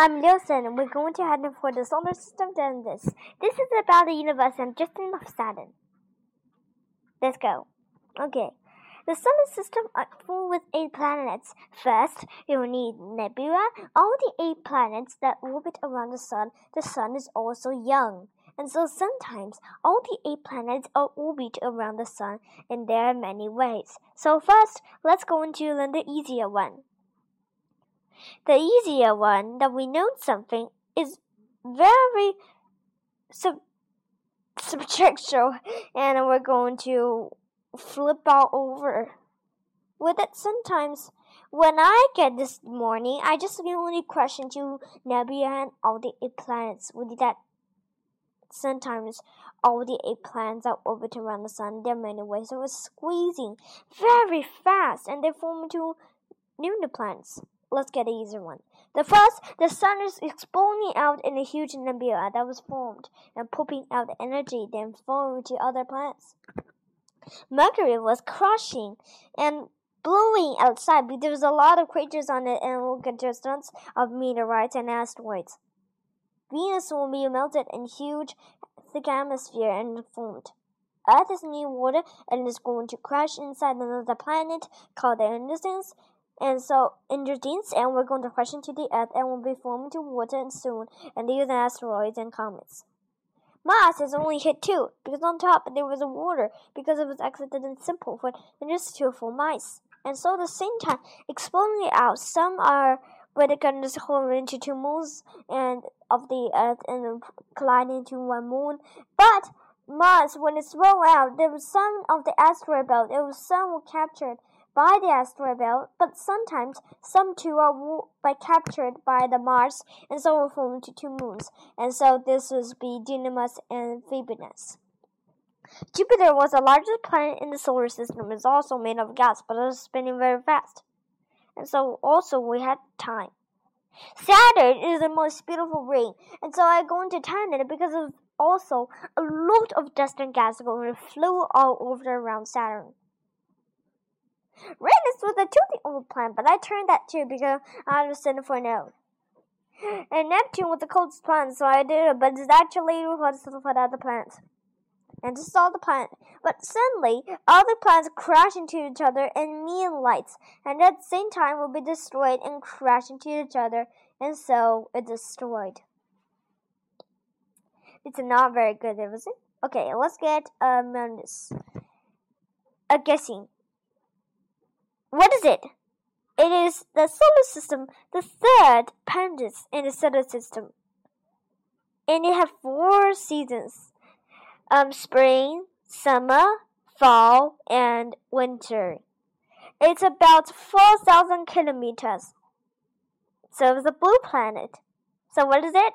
I'm Nielsen. And we're going to head for the solar system than this. This is about the universe and just enough Saturn. Let's go. Okay. The solar system is full with eight planets. First, you will need nebula. All the eight planets that orbit around the sun. The sun is also young. And so sometimes all the eight planets are orbit around the sun and there are many ways. So first, let's go into learn the easier one. The easier one that we know something is very sub subjectual and we're going to flip all over with it sometimes. When I get this morning I just only question to nebula and all the eight planets. With that sometimes. All the eight planets are orbit around the sun. There are many ways so it's squeezing very fast and they form into new planets let's get an easier one. The first, the sun is exploding out in a huge nebula that was formed and pooping out energy, then falling to other planets. Mercury was crushing and blowing outside because there was a lot of craters on it and contestants of meteorites and asteroids. Venus will be melted in huge thick atmosphere and formed. Earth is near water and is going to crash inside another planet called the Innocence and so in Indradines, and we're going to crash into the Earth and will be formed into water and soon, and are asteroids and comets. Mars has only hit two, because on top there was a water, because it was accident and simple for just two for mice. And so at the same time, exploding out, some are where can just hold into two moons and of the Earth and collide into one moon. But Mars, when it's rolled out, there was some of the asteroid belt, there was some were captured by the asteroid belt, but sometimes some two are by captured by the Mars and so will form into two moons, and so this would be Deimos and Phobos. Jupiter was the largest planet in the solar system. It's also made of gas, but it's spinning very fast. And so also we had time. Saturn is the most beautiful ring, and so I go into to turn it because of also a lot of dust and gas going flew all over around Saturn. Uranus was a toothy old plant, but I turned that too because I was sent for no. And Neptune was the coldest planet, so I did it, but it's actually hottest for the other planets. And is all the planet. But suddenly, all the planets crash into each other and neon lights, and at the same time will be destroyed and crash into each other, and so it destroyed. It's not very good, is it? Okay, let's get um this. A guessing. What is it? It is the solar system, the third planet in the solar system. And it has four seasons. Um, spring, summer, fall, and winter. It's about 4,000 kilometers. So it's a blue planet. So what is it?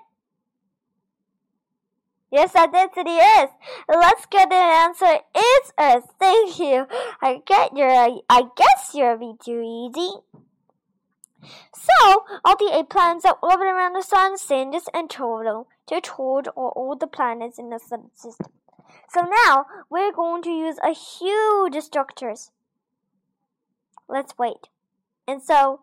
Yes, I did to. Let's get the answer. It's Earth. Thank you. I get your. I guess you're be too easy. So, all the eight planets that orbit around the sun send us in total to total all the planets in the solar system. So now we're going to use a huge structures. Let's wait. And so,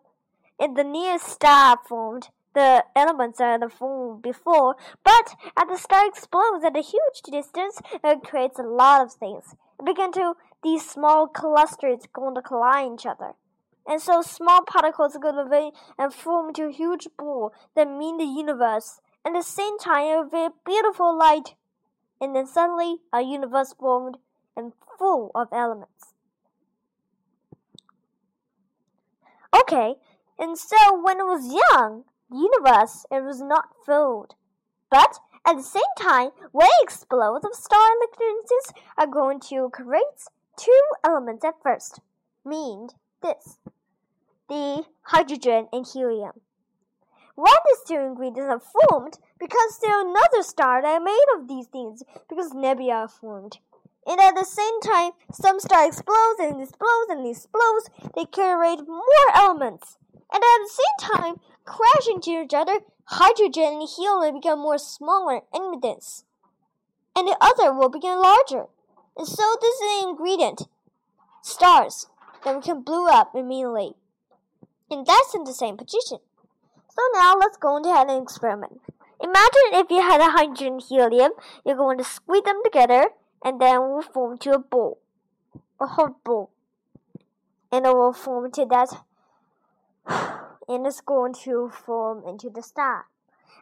in the nearest star formed, the elements are the form before, but as the star explodes at a huge distance, it creates a lot of things. It begin to these small clusters going to collide each other. And so small particles go to and form into a huge ball that mean the universe. At the same time, a very beautiful light. And then suddenly, a universe formed and full of elements. Okay, and so when it was young, universe it was not filled. But at the same time, when explodes, star electrons are going to create two elements at first, meaning this the hydrogen and helium. When these two ingredients are formed? Because there are another star that are made of these things, because nebula are formed. And at the same time, some star explodes and explodes and explodes, they create more elements. And at the same time, crash into each other, hydrogen and helium become more smaller and dense, and the other will become larger. And so this is an ingredient, stars, that we can blow up immediately. And that's in the same position. So now let's go into an experiment. Imagine if you had a hydrogen helium, you're going to squeeze them together and then will form to a ball, a hot ball. And it will form to that, and it's going to form into the star.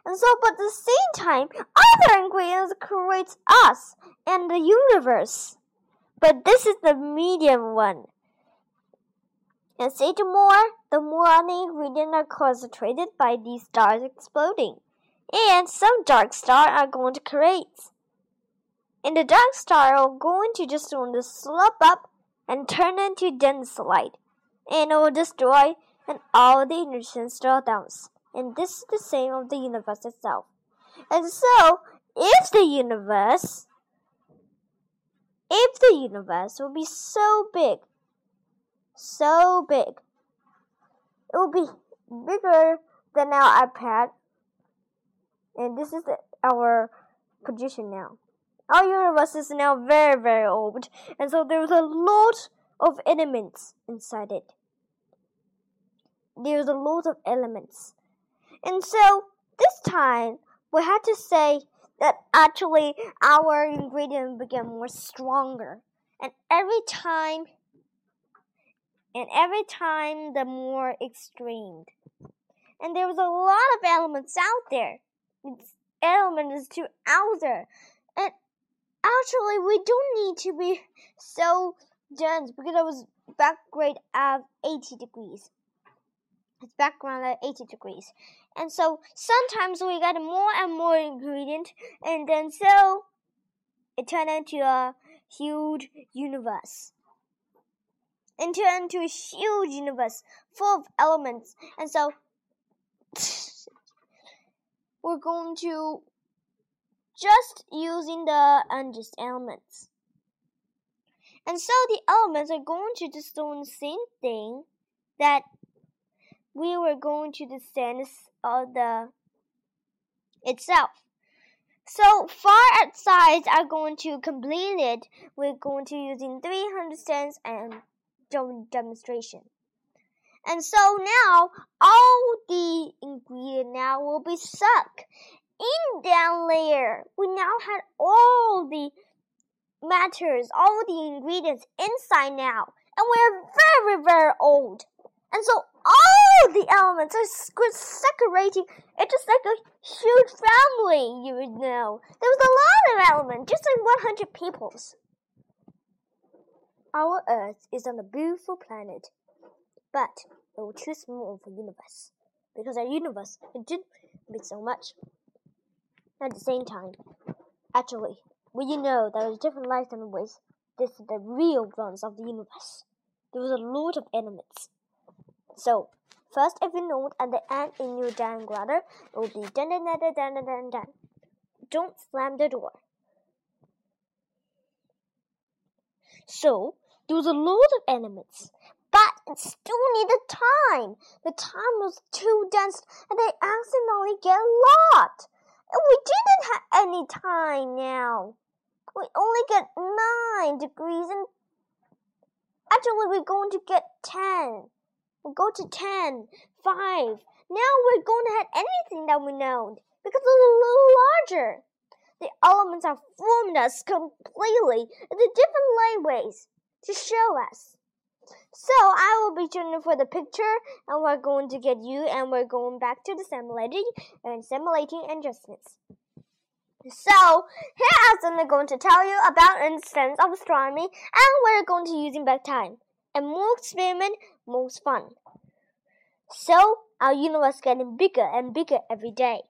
And so, but at the same time, other ingredients create us and the universe. But this is the medium one. And say the more, the more the ingredients are concentrated by these stars exploding. And some dark stars are going to create. And the dark star are going to just want to slope up and turn into dense light. And it will destroy and all the innocent drawdowns. And this is the same of the universe itself. And so, if the universe, if the universe will be so big, so big, it will be bigger than our iPad. And this is the, our position now. Our universe is now very, very old, and so there's a lot of elements inside it. There's a lot of elements. And so this time we had to say that actually our ingredient became more stronger. And every time and every time the more extreme. And there was a lot of elements out there. It's elements to out there. And actually we don't need to be so dense because I was back grade of 80 degrees its background at 80 degrees. And so sometimes we get more and more ingredient, and then so it turned into a huge universe. Into into a huge universe full of elements. And so we're going to just using the unjust elements. And so the elements are going to just do the same thing that we were going to the sense of uh, the itself. So far outside are going to complete it. We're going to using 300 cents and demonstration. And so now all the ingredient now will be stuck in down layer. We now had all the matters, all the ingredients inside now. And we're very, very old. And so all the elements are separating. It's just like a huge family, you would know. There was a lot of elements, just like 100 peoples. Our Earth is on a beautiful planet, but it was too small for universe. Because our universe it didn't mean so much. At the same time, actually, we you know there is different lights and ways. This is the real ones of the universe. There was a lot of elements. So, first if you note at the end in your ladder, it will be dun dun dun dun dun dun dun. Don't slam the door. So, there's a lot of elements, but it still needed time. The time was too dense and they accidentally get. And we didn't have any time now. We only get 9 degrees and actually we're going to get 10. We'll go to 10, 5. Now we're going to have anything that we know because it's a little larger. The elements are formed us completely in different ways to show us. So I will be tuning for the picture and we're going to get you and we're going back to the simulating and simulating adjustments. So here I'm going to tell you about instance of astronomy and we're going to using back time and more experiment, more fun. So our universe getting bigger and bigger every day.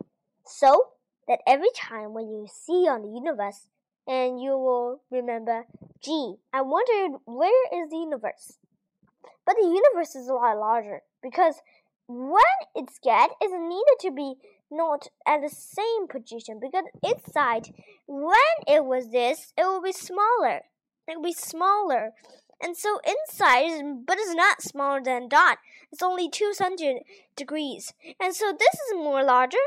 So that every time when you see on the universe, and you will remember, gee, I wondered where is the universe? But the universe is a lot larger because when it's get is needed to be not at the same position because its side when it was this it will be smaller. It will be smaller and so inside, but it's not smaller than dot. It's only 200 degrees. And so this is more larger.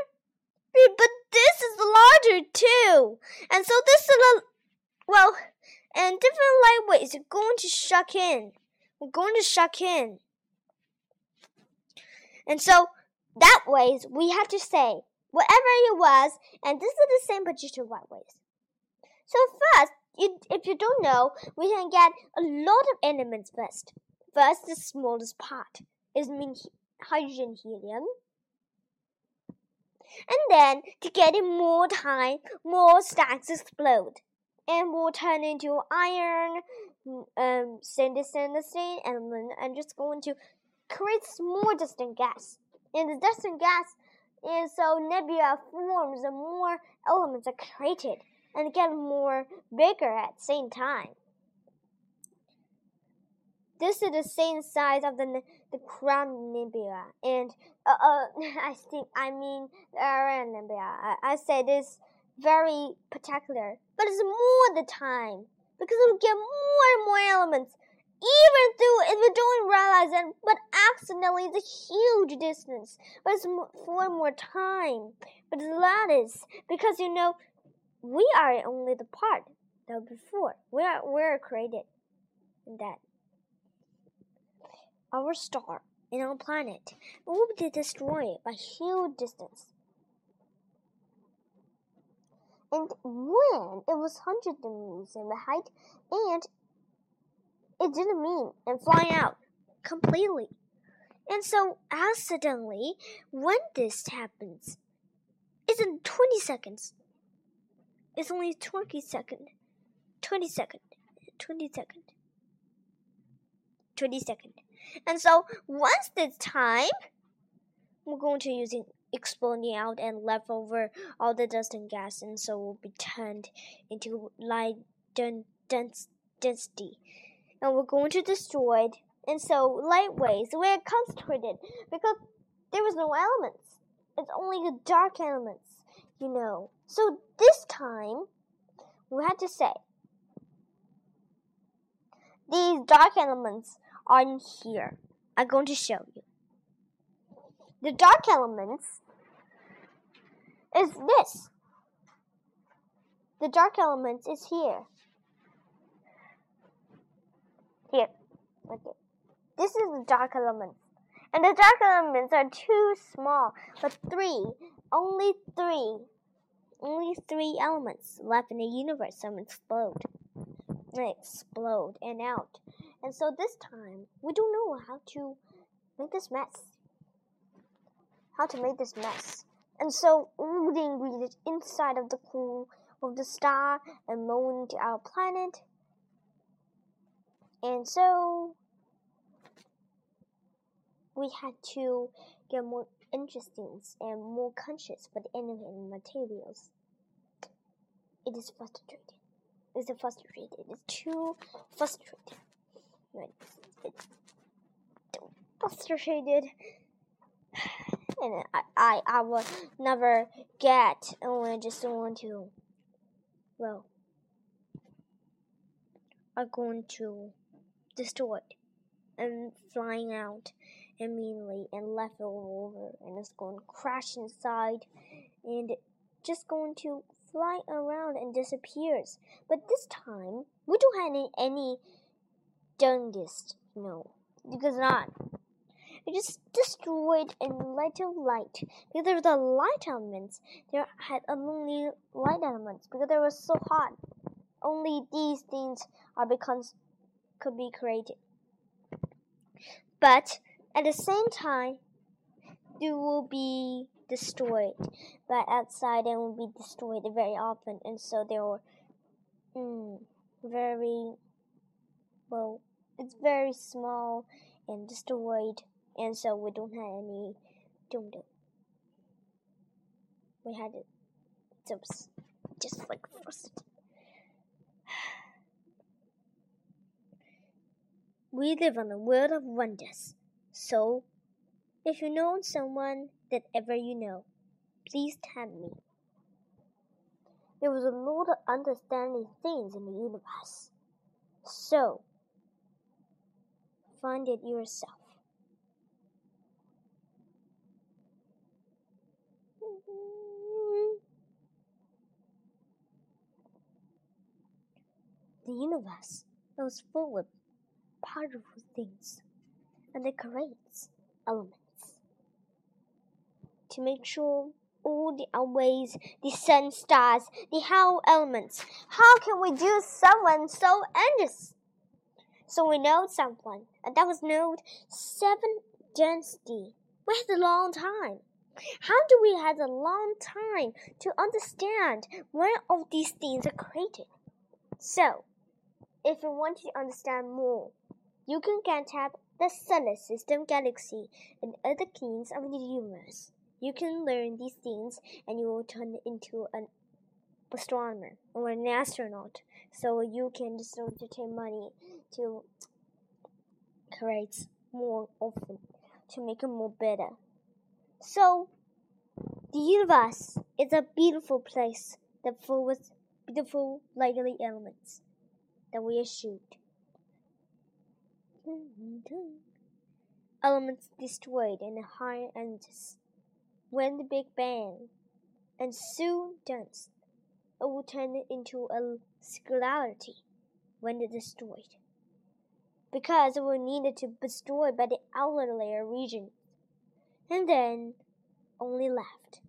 But this is larger too. And so this is a, well, and different light waves are going to shock in. We're going to shock in. And so that ways we have to say whatever it was, and this is the same position right ways. So first, if you don't know, we can get a lot of elements first. First, the smallest part is mean hydrogen helium. And then, to get it more time, more stacks explode. And will turn into iron, um, element, and just going to create more distant gas. And the distant gas and so nebula forms and more elements are created and get more bigger at the same time. This is the same size of the the Crown Nebula, and uh, uh, I think I mean the Orion Nebula. I, I say this very particular, but it's more the time because will get more and more elements, even though if we don't realize it, but accidentally it's a huge distance, but it's for more time. But the is because you know we are only the part that before we are we're created in that our star and our planet will be destroyed by huge distance. And when it was hundred meters in the height, and it didn't mean and flying out completely. And so, accidentally, when this happens, it's in 20 seconds. It's only 20 second. 20 second. 20 second. 20 second. And so once this time, we're going to using exploding out and left over all the dust and gas, and so will be turned into light dense density, and we're going to destroy it. And so light waves we're concentrated because there was no elements. It's only the dark elements, you know. So this time, we had to say these dark elements on here. I'm going to show you. The dark elements is this. The dark elements is here. Here. Okay. This is the dark elements. And the dark elements are too small, but three, only three, only three elements left in the universe. Some explode explode and out. And so this time, we don't know how to make this mess. How to make this mess. And so all the ingredients inside of the core of the star and moon to our planet. And so we had to get more interesting and more conscious for the enemy materials. It is frustrating is frustrated. It's too frustrated. It's frustrated. And I, I, I will never get, and I just don't want to, well, are going to destroy it and flying out immediately and left over and it's going to crash inside and just going to fly around and disappears. But this time, we don't have any, youngest, no, because not. It just destroyed a little light because there the light elements. There had only light elements because they were so hot. Only these things are because could be created. But at the same time, there will be destroyed, but outside it will be destroyed very often, and so they were mm, very well. It's very small and destroyed, and so we don't have any. We had it just just like first. We live in a world of wonders, so if you know someone that ever you know, please tell me. There was a lot of understanding things in the universe. So, find it yourself. The universe was full of powerful things, and it creates elements. To make sure all the outweighs the sun, stars, the hell elements. How can we do someone so endless? So we know someone, and that was known seven density. We had a long time. How do we have a long time to understand when all these things are created? So, if you want to understand more, you can get up the solar system, galaxy, and other kings of the universe. You can learn these things and you will turn into an astronomer or an astronaut. So you can to take money to create more often to make it more better. So the universe is a beautiful place that full with beautiful lightly elements that we shoot. Elements destroyed in the higher energies when the Big Bang, and soon dense, it will turn into a singularity when destroyed, because it will need to be destroyed by the outer layer region, and then only left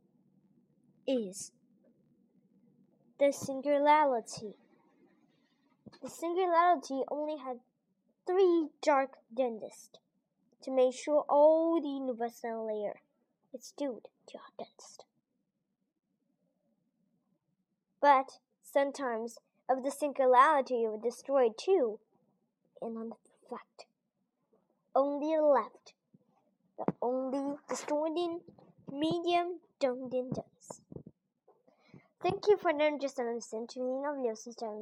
is the singularity. The singularity only had three dark dentists to make sure all the universal layer is stood to our dentist. But sometimes of the singularity was destroyed too, and on the fact only left the only destroying medium dominance. Thank you for not just listening to me of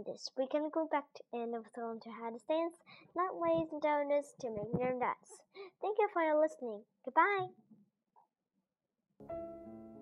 this. We can go back to end of thrown to how to dance, not ways and donors to make them dance. Thank you for your listening. Goodbye. Thank you.